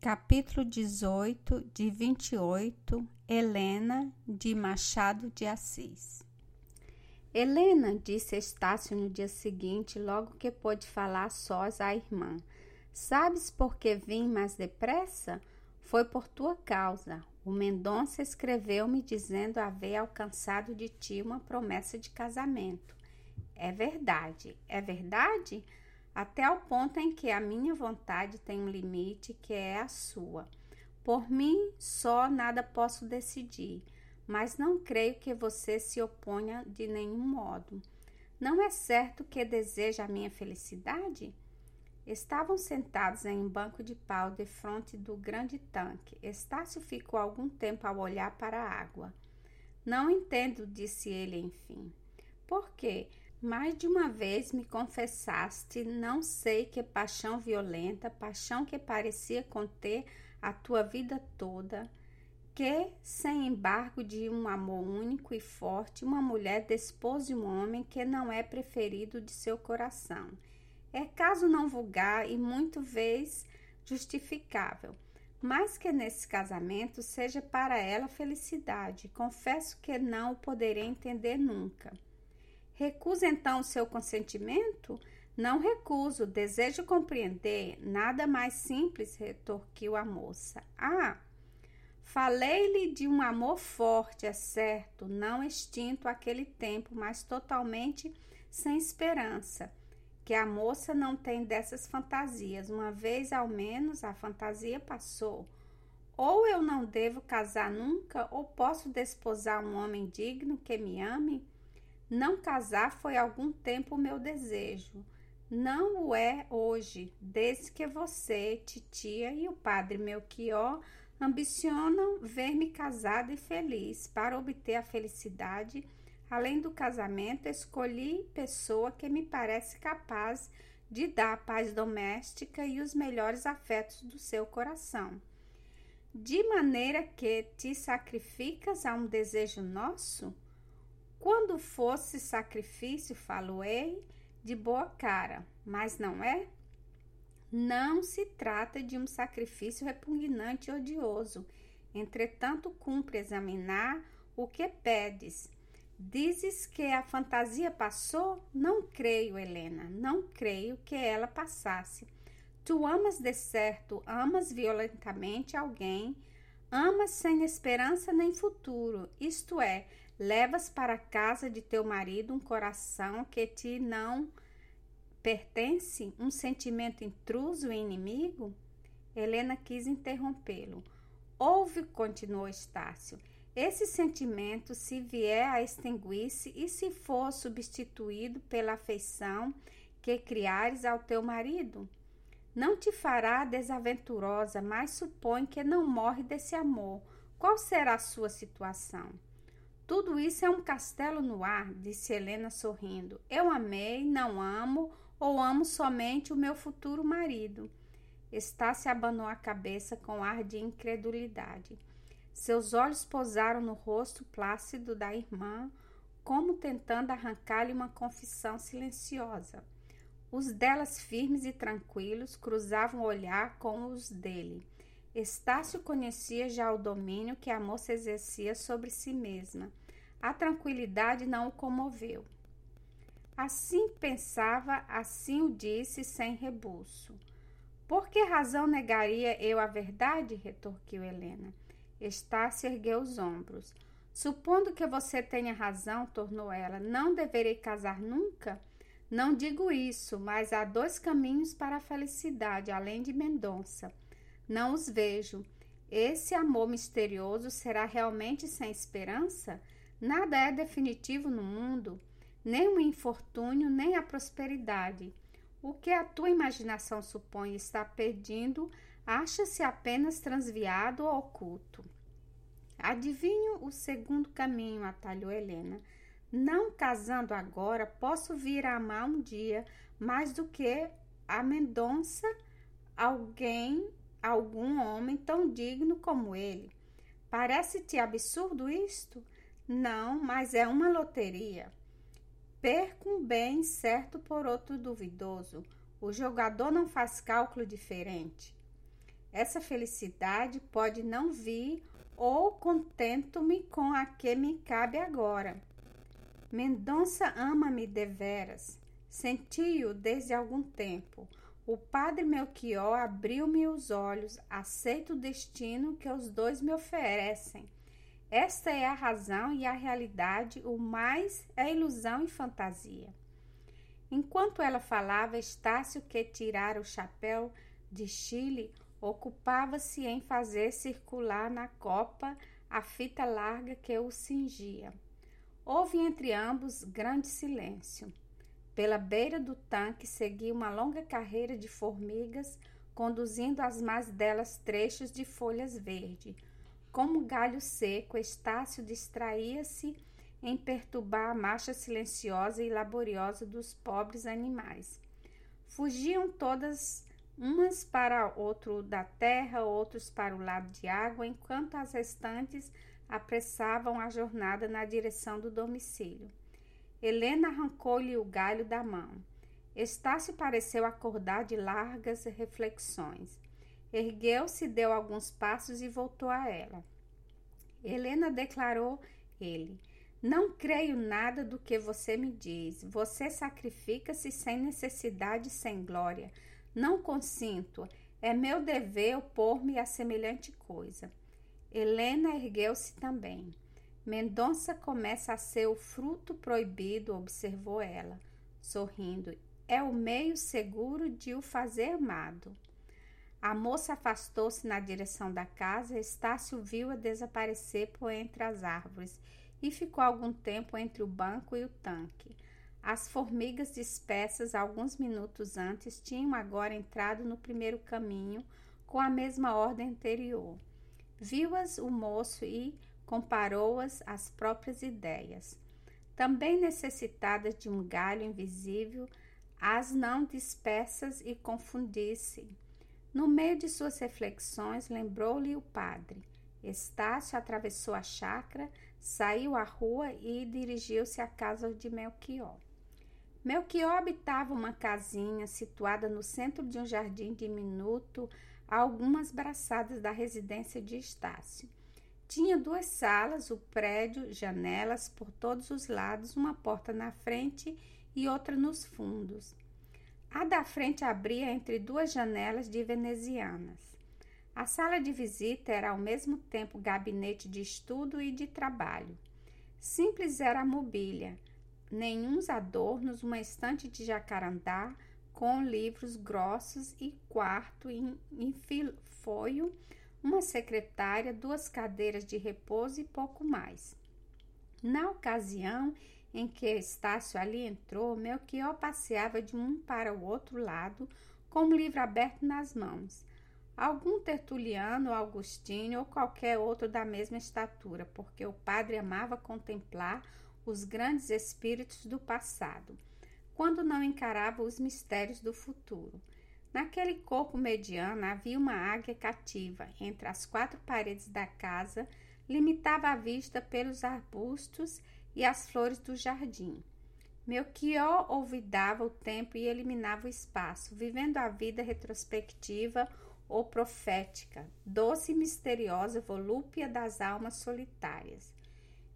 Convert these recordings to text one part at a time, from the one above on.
Capítulo 18, de 28, Helena, de Machado de Assis. Helena, disse Estácio no dia seguinte, logo que pôde falar sós à irmã. Sabes por que vim mais depressa? Foi por tua causa. O Mendonça escreveu-me dizendo haver alcançado de ti uma promessa de casamento. É verdade, é verdade? Até ao ponto em que a minha vontade tem um limite que é a sua. Por mim só nada posso decidir, mas não creio que você se oponha de nenhum modo. Não é certo que deseja a minha felicidade? Estavam sentados em um banco de pau de frente do grande tanque. Estácio ficou algum tempo a olhar para a água. Não entendo, disse ele enfim. Por quê? Mais de uma vez me confessaste, não sei que paixão violenta, paixão que parecia conter a tua vida toda, que, sem embargo de um amor único e forte, uma mulher despôs um homem que não é preferido de seu coração. É caso não vulgar e muito vez justificável, mas que nesse casamento seja para ela felicidade. Confesso que não o poderei entender nunca. Recusa então o seu consentimento? Não recuso, desejo compreender. Nada mais simples, retorquiu a moça. Ah, falei-lhe de um amor forte, é certo, não extinto aquele tempo, mas totalmente sem esperança. Que a moça não tem dessas fantasias. Uma vez ao menos a fantasia passou. Ou eu não devo casar nunca, ou posso desposar um homem digno que me ame. Não casar foi algum tempo o meu desejo. Não o é hoje, desde que você, titia e o padre Melchior ambicionam ver-me casada e feliz. Para obter a felicidade, além do casamento, escolhi pessoa que me parece capaz de dar a paz doméstica e os melhores afetos do seu coração. De maneira que te sacrificas a um desejo nosso? Quando fosse sacrifício, falo-ei de boa cara, mas não é? Não se trata de um sacrifício repugnante e odioso. Entretanto, cumpre examinar o que pedes. Dizes que a fantasia passou? Não creio, Helena, não creio que ela passasse. Tu amas de certo, amas violentamente alguém, amas sem esperança nem futuro, isto é, Levas para casa de teu marido um coração que te não pertence, um sentimento intruso e inimigo? Helena quis interrompê-lo. Ouve, continuou Estácio. Esse sentimento, se vier a extinguir-se e se for substituído pela afeição que criares ao teu marido, não te fará desaventurosa, mas supõe que não morre desse amor. Qual será a sua situação? Tudo isso é um castelo no ar, disse Helena sorrindo. Eu amei, não amo ou amo somente o meu futuro marido. Estácio abanou a cabeça com ar de incredulidade. Seus olhos pousaram no rosto plácido da irmã, como tentando arrancar-lhe uma confissão silenciosa. Os delas firmes e tranquilos cruzavam o olhar com os dele. Estácio conhecia já o domínio que a moça exercia sobre si mesma. A tranquilidade não o comoveu. Assim pensava, assim o disse, sem rebuço. Por que razão negaria eu a verdade? retorquiu Helena. Estácio ergueu os ombros. Supondo que você tenha razão, tornou ela, não deverei casar nunca? Não digo isso, mas há dois caminhos para a felicidade, além de Mendonça. Não os vejo. Esse amor misterioso será realmente sem esperança? Nada é definitivo no mundo, nem o infortúnio, nem a prosperidade. O que a tua imaginação supõe estar perdido, acha-se apenas transviado ou oculto. Adivinho o segundo caminho, atalhou Helena. Não casando agora, posso vir a amar um dia mais do que a Mendonça alguém algum homem tão digno como ele. Parece-te absurdo isto? Não, mas é uma loteria. Perco um bem certo por outro duvidoso. O jogador não faz cálculo diferente. Essa felicidade pode não vir ou contento-me com a que me cabe agora. Mendonça ama-me deveras. Senti-o desde algum tempo. O padre Melchior abriu-me os olhos. Aceito o destino que os dois me oferecem. Esta é a razão e a realidade, o mais é ilusão e fantasia. Enquanto ela falava, Estácio, que tirara o chapéu de Chile, ocupava-se em fazer circular na copa a fita larga que o cingia. Houve entre ambos grande silêncio. Pela beira do tanque seguia uma longa carreira de formigas, conduzindo às mais delas trechos de folhas verdes. Como galho seco, Estácio distraía-se em perturbar a marcha silenciosa e laboriosa dos pobres animais. Fugiam todas umas para outro da terra, outros para o lado de água, enquanto as restantes apressavam a jornada na direção do domicílio. Helena arrancou-lhe o galho da mão. Estácio pareceu acordar de largas reflexões. Ergueu-se, deu alguns passos e voltou a ela. Helena declarou ele: Não creio nada do que você me diz. Você sacrifica-se sem necessidade sem glória. Não consinto. É meu dever opor-me a semelhante coisa. Helena ergueu-se também. Mendonça começa a ser o fruto proibido, observou ela, sorrindo. É o meio seguro de o fazer amado. A moça afastou-se na direção da casa. Estácio viu-a desaparecer por entre as árvores e ficou algum tempo entre o banco e o tanque. As formigas dispersas alguns minutos antes tinham agora entrado no primeiro caminho com a mesma ordem anterior. Viu-as o moço e, comparou-as às próprias ideias. Também necessitadas de um galho invisível, as não dispersas e confundisse. No meio de suas reflexões, lembrou-lhe o padre. Estácio atravessou a chácara, saiu à rua e dirigiu-se à casa de Melchior. Melchior habitava uma casinha situada no centro de um jardim diminuto, a algumas braçadas da residência de Estácio. Tinha duas salas, o prédio, janelas por todos os lados, uma porta na frente e outra nos fundos. A da frente abria entre duas janelas de venezianas. A sala de visita era ao mesmo tempo gabinete de estudo e de trabalho. Simples era a mobília, nenhuns adornos, uma estante de jacarandá com livros grossos e quarto em, em foio uma secretária, duas cadeiras de repouso e pouco mais. Na ocasião em que Estácio ali entrou, Melchior passeava de um para o outro lado com um livro aberto nas mãos. Algum tertuliano, Augustinho ou qualquer outro da mesma estatura, porque o padre amava contemplar os grandes espíritos do passado, quando não encarava os mistérios do futuro. Naquele corpo mediano havia uma águia cativa. Entre as quatro paredes da casa, limitava a vista pelos arbustos e as flores do jardim. Melchior olvidava o tempo e eliminava o espaço, vivendo a vida retrospectiva ou profética, doce e misteriosa volúpia das almas solitárias.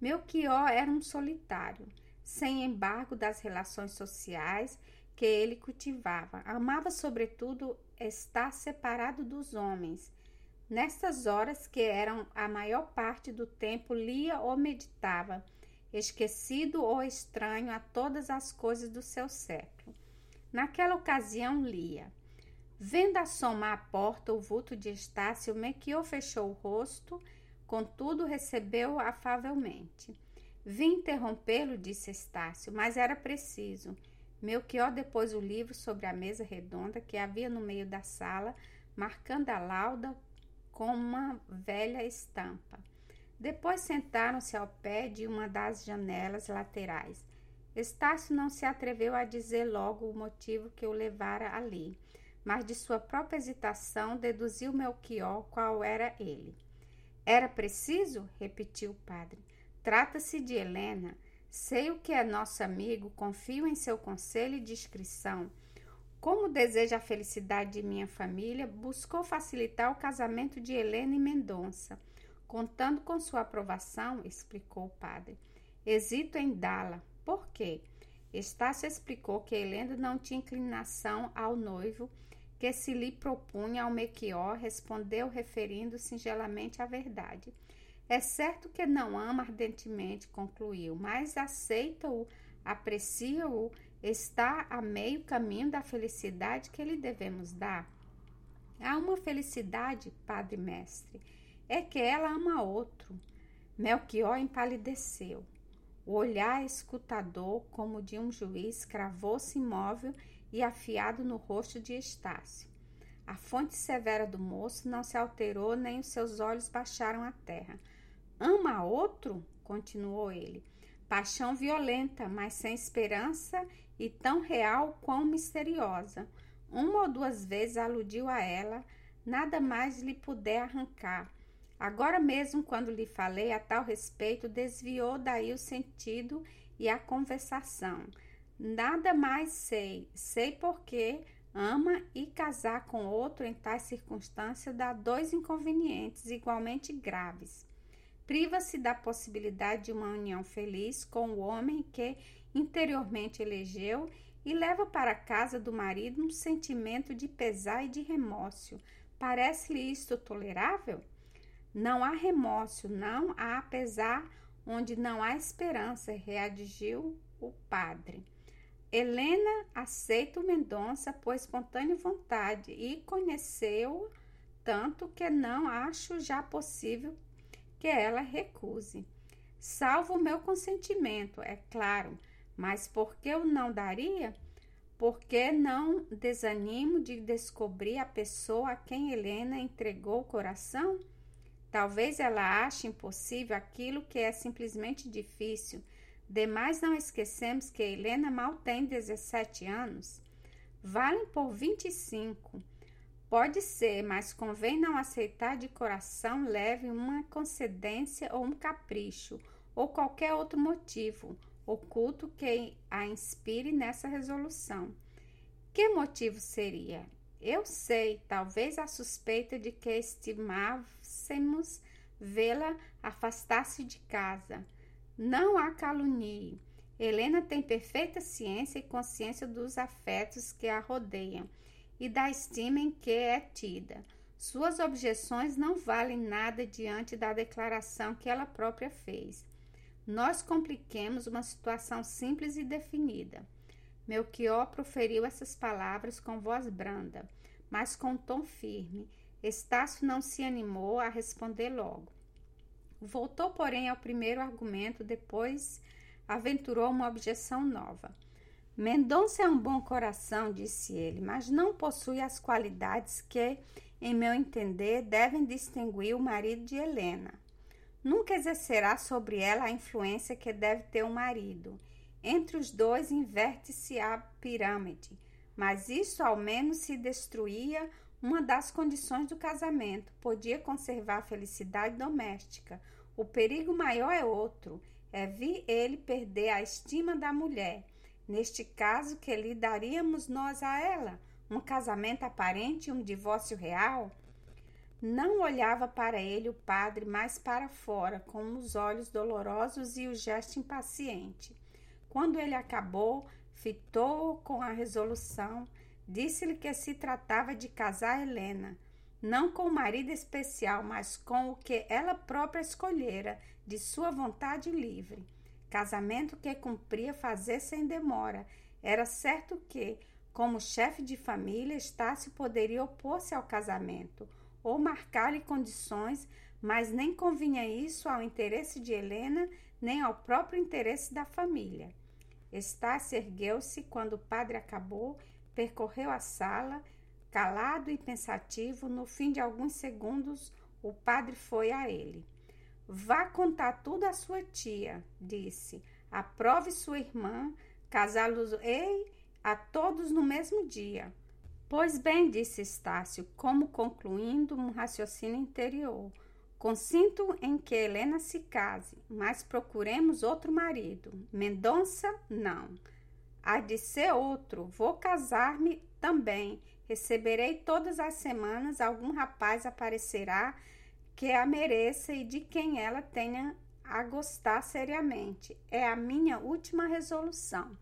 Melchior era um solitário, sem embargo das relações sociais que ele cultivava. Amava, sobretudo, estar separado dos homens. Nestas horas, que eram a maior parte do tempo, lia ou meditava, esquecido ou estranho a todas as coisas do seu século. Naquela ocasião, lia. Vendo assomar à porta o vulto de Estácio, Mequio fechou o rosto, contudo recebeu afavelmente. Vim interrompê-lo, disse Estácio, mas era preciso. Melchior depôs o livro sobre a mesa redonda que havia no meio da sala, marcando a lauda com uma velha estampa. Depois sentaram-se ao pé de uma das janelas laterais. Estácio não se atreveu a dizer logo o motivo que o levara ali, mas de sua própria hesitação deduziu Melchior qual era ele. Era preciso? repetiu o padre. Trata-se de Helena. Sei o que é nosso amigo, confio em seu conselho e discrição. Como deseja a felicidade de minha família, buscou facilitar o casamento de Helena e Mendonça. Contando com sua aprovação, explicou o padre. Hesito em dá-la. Por quê? Estácio explicou que Helena não tinha inclinação ao noivo que se lhe propunha ao Mequió, respondeu referindo singelamente a verdade. É certo que não ama ardentemente, concluiu, mas aceita-o, aprecia-o está a meio caminho da felicidade que lhe devemos dar. Há uma felicidade, Padre Mestre, é que ela ama outro. Melchior empalideceu. O olhar escutador, como de um juiz, cravou-se imóvel e afiado no rosto de Estácio. A fonte severa do moço não se alterou, nem os seus olhos baixaram à terra. Ama outro? continuou ele. Paixão violenta, mas sem esperança e tão real quão misteriosa. Uma ou duas vezes aludiu a ela, nada mais lhe puder arrancar. Agora mesmo, quando lhe falei a tal respeito, desviou daí o sentido e a conversação. Nada mais sei, sei porque ama e casar com outro em tais circunstâncias dá dois inconvenientes igualmente graves. Priva-se da possibilidade de uma união feliz com o homem que interiormente elegeu e leva para a casa do marido um sentimento de pesar e de remorso. Parece-lhe isto tolerável? Não há remorso, não há pesar onde não há esperança, reagiu o padre. Helena aceita o Mendonça por espontânea vontade e conheceu tanto que não acho já possível que ela recuse. Salvo o meu consentimento, é claro, mas por que eu não daria? Porque não desanimo de descobrir a pessoa a quem Helena entregou o coração? Talvez ela ache impossível aquilo que é simplesmente difícil. Demais não esquecemos que Helena mal tem 17 anos. Valem por 25. Pode ser, mas convém não aceitar de coração leve uma concedência ou um capricho, ou qualquer outro motivo, oculto que a inspire nessa resolução. Que motivo seria? Eu sei, talvez a suspeita de que estimássemos vê-la afastar-se de casa. Não a calunie. Helena tem perfeita ciência e consciência dos afetos que a rodeiam e da estima em que é tida. Suas objeções não valem nada diante da declaração que ela própria fez nós compliquemos uma situação simples e definida. Melchior proferiu essas palavras com voz branda, mas com tom firme. Estácio não se animou a responder logo. Voltou, porém, ao primeiro argumento, depois aventurou uma objeção nova. Mendonça é um bom coração, disse ele, mas não possui as qualidades que, em meu entender, devem distinguir o marido de Helena nunca exercerá sobre ela a influência que deve ter o marido. Entre os dois inverte-se a pirâmide, mas isso ao menos se destruía uma das condições do casamento, podia conservar a felicidade doméstica. O perigo maior é outro, é vir ele perder a estima da mulher. Neste caso, que lhe daríamos nós a ela? Um casamento aparente e um divórcio real? Não olhava para ele o padre, mas para fora, com os olhos dolorosos e o gesto impaciente. Quando ele acabou, fitou-o com a resolução, disse-lhe que se tratava de casar Helena, não com o marido especial, mas com o que ela própria escolhera, de sua vontade livre. Casamento que cumpria fazer sem demora. Era certo que, como chefe de família, Estácio poderia opor-se ao casamento ou marcar-lhe condições, mas nem convinha isso ao interesse de Helena, nem ao próprio interesse da família. Estácio ergueu-se quando o padre acabou, percorreu a sala, calado e pensativo. No fim de alguns segundos, o padre foi a ele. Vá contar tudo à sua tia, disse. Aprove sua irmã, casá-los-ei a todos no mesmo dia. Pois bem, disse Estácio, como concluindo um raciocínio interior. Consinto em que Helena se case, mas procuremos outro marido. Mendonça, não. Há de ser outro. Vou casar-me também receberei todas as semanas algum rapaz aparecerá que a mereça e de quem ela tenha a gostar seriamente. É a minha última resolução.